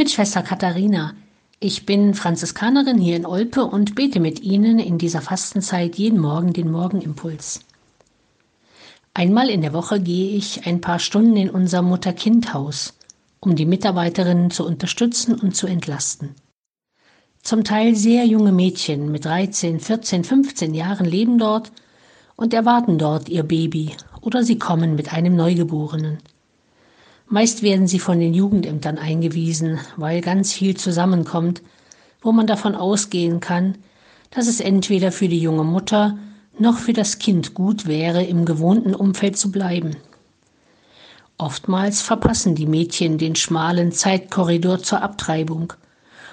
mit Schwester Katharina. Ich bin Franziskanerin hier in Olpe und bete mit Ihnen in dieser Fastenzeit jeden Morgen den Morgenimpuls. Einmal in der Woche gehe ich ein paar Stunden in unser Mutter-Kind-Haus, um die Mitarbeiterinnen zu unterstützen und zu entlasten. Zum Teil sehr junge Mädchen mit 13, 14, 15 Jahren leben dort und erwarten dort ihr Baby oder sie kommen mit einem Neugeborenen. Meist werden sie von den Jugendämtern eingewiesen, weil ganz viel zusammenkommt, wo man davon ausgehen kann, dass es entweder für die junge Mutter noch für das Kind gut wäre, im gewohnten Umfeld zu bleiben. Oftmals verpassen die Mädchen den schmalen Zeitkorridor zur Abtreibung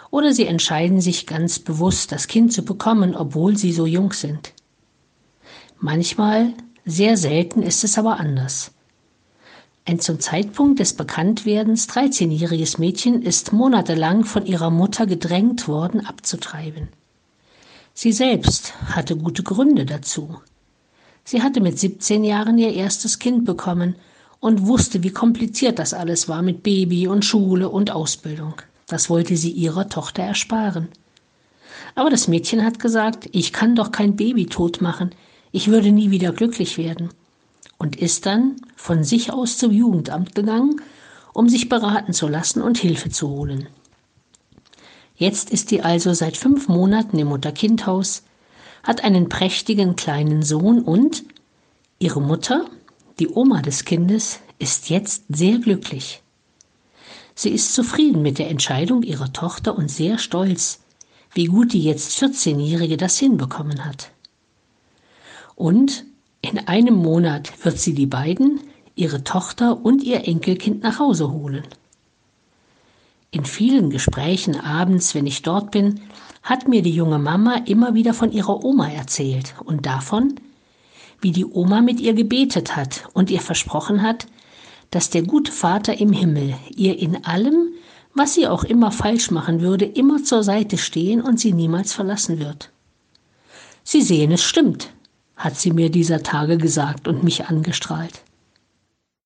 oder sie entscheiden sich ganz bewusst, das Kind zu bekommen, obwohl sie so jung sind. Manchmal, sehr selten ist es aber anders. Ein zum Zeitpunkt des Bekanntwerdens 13-jähriges Mädchen ist monatelang von ihrer Mutter gedrängt worden, abzutreiben. Sie selbst hatte gute Gründe dazu. Sie hatte mit 17 Jahren ihr erstes Kind bekommen und wusste, wie kompliziert das alles war mit Baby und Schule und Ausbildung. Das wollte sie ihrer Tochter ersparen. Aber das Mädchen hat gesagt, ich kann doch kein Baby tot machen, ich würde nie wieder glücklich werden und ist dann von sich aus zum Jugendamt gegangen, um sich beraten zu lassen und Hilfe zu holen. Jetzt ist sie also seit fünf Monaten im Mutter-Kind-Haus, hat einen prächtigen kleinen Sohn und ihre Mutter, die Oma des Kindes, ist jetzt sehr glücklich. Sie ist zufrieden mit der Entscheidung ihrer Tochter und sehr stolz, wie gut die jetzt 14-Jährige das hinbekommen hat. Und in einem Monat wird sie die beiden, ihre Tochter und ihr Enkelkind nach Hause holen. In vielen Gesprächen abends, wenn ich dort bin, hat mir die junge Mama immer wieder von ihrer Oma erzählt und davon, wie die Oma mit ihr gebetet hat und ihr versprochen hat, dass der gute Vater im Himmel ihr in allem, was sie auch immer falsch machen würde, immer zur Seite stehen und sie niemals verlassen wird. Sie sehen, es stimmt hat sie mir dieser Tage gesagt und mich angestrahlt.